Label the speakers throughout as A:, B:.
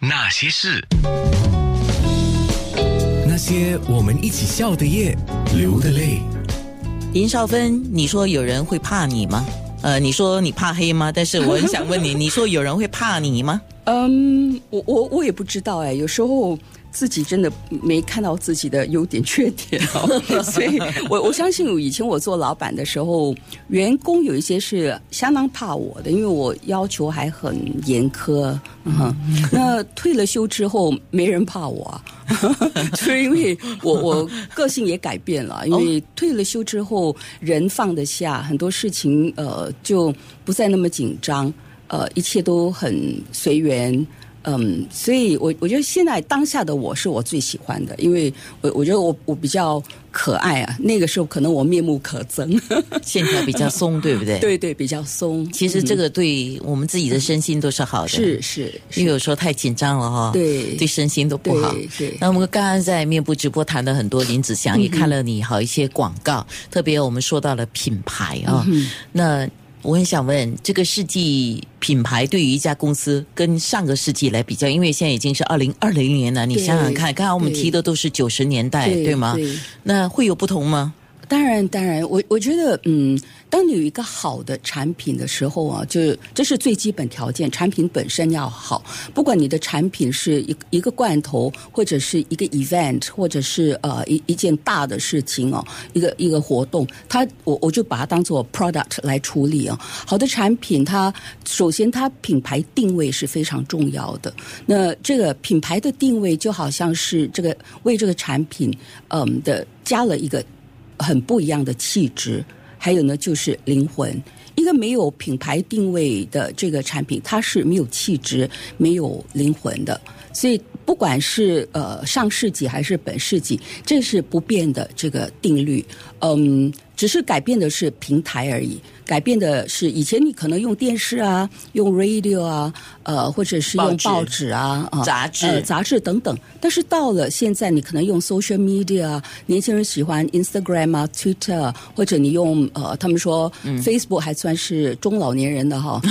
A: 那些事，
B: 那些我们一起笑的夜，流的泪。
C: 林少芬，你说有人会怕你吗？呃，你说你怕黑吗？但是我很想问你，你说有人会怕你吗？
D: 嗯，我我我也不知道哎，有时候。自己真的没看到自己的优点 缺点哦，所以我我相信以前我做老板的时候，员工有一些是相当怕我的，因为我要求还很严苛。嗯，那退了休之后，没人怕我，就是因为我我个性也改变了，因为退了休之后，人放得下，很多事情呃就不再那么紧张，呃，一切都很随缘。嗯，所以，我我觉得现在当下的我是我最喜欢的，因为我我觉得我我比较可爱啊。那个时候可能我面目可憎，
C: 线条比较松，对不对？
D: 对对，比较松。
C: 其实这个对我们自己的身心都是好的。
D: 是是，
C: 因为有时候太紧张了哈，
D: 对
C: 对身心都不好。
D: 对。
C: 那我们刚刚在面部直播谈了很多，林子祥也看了你好一些广告，特别我们说到了品牌啊，那。我很想问，这个世纪品牌对于一家公司跟上个世纪来比较，因为现在已经是二零二零年了，你想想看，刚刚我们提的都是九十年代，对吗？那会有不同吗？
D: 当然，当然，我我觉得，嗯。当你有一个好的产品的时候啊，就这是最基本条件，产品本身要好。不管你的产品是一一个罐头，或者是一个 event，或者是呃一一件大的事情哦，一个一个活动，它我我就把它当做 product 来处理啊。好的产品，它首先它品牌定位是非常重要的。那这个品牌的定位就好像是这个为这个产品嗯的加了一个很不一样的气质。还有呢，就是灵魂。一个没有品牌定位的这个产品，它是没有气质、没有灵魂的。所以，不管是呃上世纪还是本世纪，这是不变的这个定律。嗯。只是改变的是平台而已，改变的是以前你可能用电视啊，用 radio 啊，呃，或者是用报纸啊，
C: 杂志、
D: 杂志等等。但是到了现在，你可能用 social media，年轻人喜欢 Instagram 啊，Twitter，或者你用呃，他们说 Facebook 还算是中老年人的哈，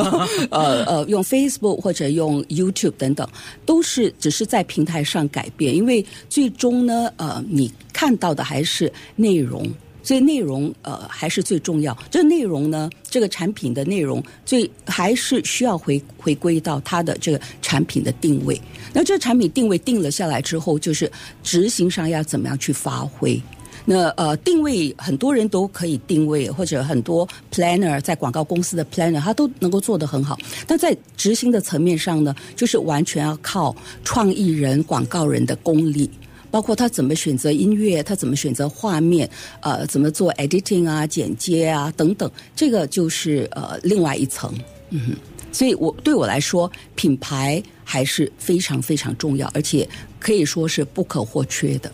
D: 呃呃，用 Facebook 或者用 YouTube 等等，都是只是在平台上改变，因为最终呢，呃，你看到的还是内容。所以内容呃还是最重要。这内容呢，这个产品的内容最还是需要回回归到它的这个产品的定位。那这个产品定位定了下来之后，就是执行上要怎么样去发挥。那呃定位很多人都可以定位，或者很多 planner 在广告公司的 planner 他都能够做得很好。但在执行的层面上呢，就是完全要靠创意人、广告人的功力。包括他怎么选择音乐，他怎么选择画面，呃，怎么做 editing 啊、剪接啊等等，这个就是呃另外一层。嗯哼，所以我对我来说，品牌还是非常非常重要，而且可以说是不可或缺的。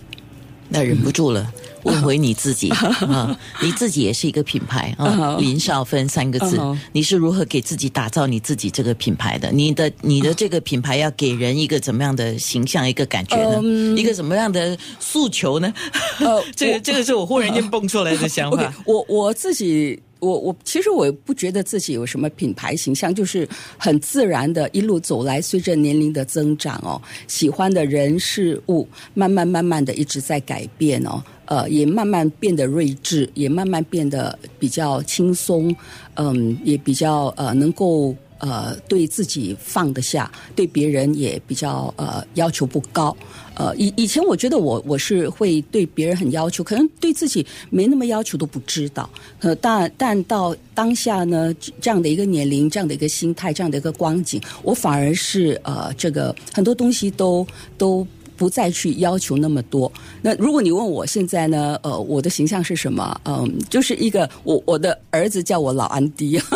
C: 那忍不住了。问回你自己 啊，你自己也是一个品牌啊，林少芬三个字，你是如何给自己打造你自己这个品牌的？你的你的这个品牌要给人一个怎么样的形象、一个感觉呢？一个怎么样的诉求呢？这个这个是我忽然间蹦出来的想法。
D: 我我自己。我我其实我不觉得自己有什么品牌形象，就是很自然的一路走来，随着年龄的增长哦，喜欢的人事物慢慢慢慢的一直在改变哦，呃，也慢慢变得睿智，也慢慢变得比较轻松，嗯，也比较呃能够。呃，对自己放得下，对别人也比较呃要求不高。呃，以以前我觉得我我是会对别人很要求，可能对自己没那么要求都不知道。呃，但但到当下呢，这样的一个年龄，这样的一个心态，这样的一个光景，我反而是呃这个很多东西都都不再去要求那么多。那如果你问我现在呢，呃，我的形象是什么？嗯，就是一个我我的儿子叫我老安迪。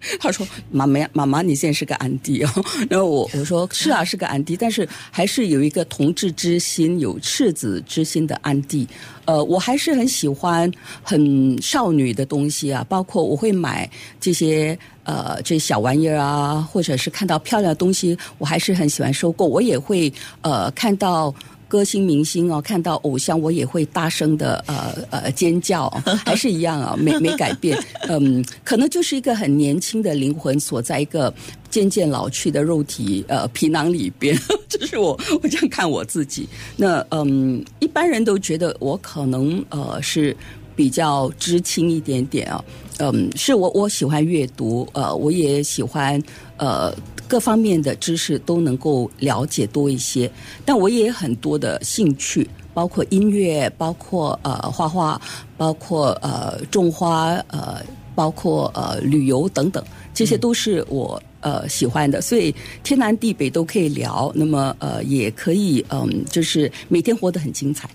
D: 他说：“妈妈，妈妈，你现在是个安迪哦。”然后我我说：“是啊，是个安迪，但是还是有一个同志之心、有赤子之心的安迪。呃，我还是很喜欢很少女的东西啊，包括我会买这些呃这小玩意儿啊，或者是看到漂亮的东西，我还是很喜欢收购。我也会呃看到。”歌星明星哦，看到偶像我也会大声的呃呃尖叫，还是一样啊，没没改变。嗯，可能就是一个很年轻的灵魂锁在一个渐渐老去的肉体呃皮囊里边，这是我我这样看我自己。那嗯，一般人都觉得我可能呃是比较知青一点点啊。嗯，是我我喜欢阅读，呃，我也喜欢呃各方面的知识都能够了解多一些，但我也有很多的兴趣，包括音乐，包括呃画画，包括呃种花，呃，包括呃旅游等等，这些都是我呃喜欢的，所以天南地北都可以聊，那么呃也可以嗯，就是每天活得很精彩，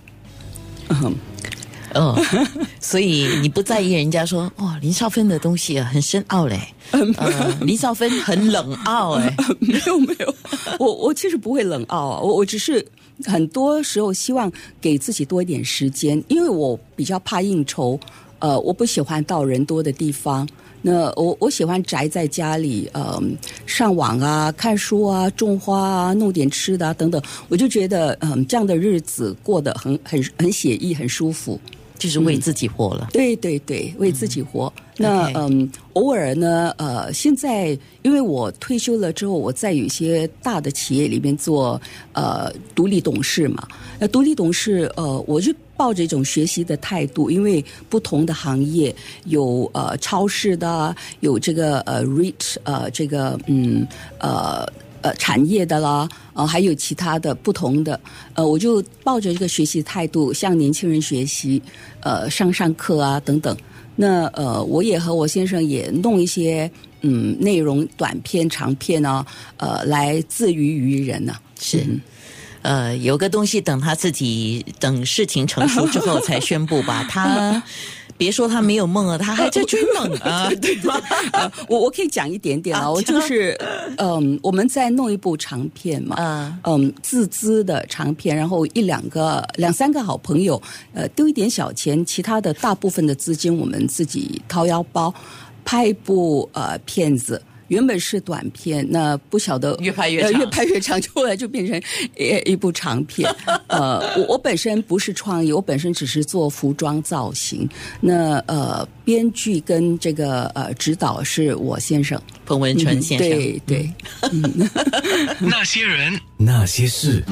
D: 嗯。
C: 哦，所以你不在意人家说哇，林少芬的东西很深奥嘞。呃，林少芬很冷傲哎，
D: 没有没有，我我其实不会冷傲啊，我我只是很多时候希望给自己多一点时间，因为我比较怕应酬，呃，我不喜欢到人多的地方。那我我喜欢宅在家里，嗯，上网啊，看书啊，种花啊，弄点吃的啊等等，我就觉得嗯，这样的日子过得很很很写意，很舒服。
C: 就是为自己活了，
D: 对对对，为自己活。那嗯，偶尔呢，呃，现在因为我退休了之后，我在有一些大的企业里面做呃独立董事嘛。那独立董事，呃，我就抱着一种学习的态度，因为不同的行业有呃超市的，有这个呃 rich 呃这个嗯呃。呃，产业的啦，呃，还有其他的不同的，呃，我就抱着一个学习态度，向年轻人学习，呃，上上课啊，等等。那呃，我也和我先生也弄一些嗯内容短片、长片啊，呃，来自娱于人呢。
C: 是，呃，有个东西等他自己等事情成熟之后才宣布吧，他。别说他没有梦了，他还在追梦啊，
D: 对吗？我我可以讲一点点啊，我就是嗯，我们在弄一部长片嘛，嗯嗯，自资的长片，然后一两个、两三个好朋友，呃，丢一点小钱，其他的大部分的资金我们自己掏腰包，拍一部呃片子。原本是短片，那不晓得
C: 越拍越长，
D: 越拍越长，后来就变成一一部长片。呃，我我本身不是创意，我本身只是做服装造型。那呃，编剧跟这个呃指导是我先生
C: 彭文春先生。
D: 对对。
B: 那些人，那些事。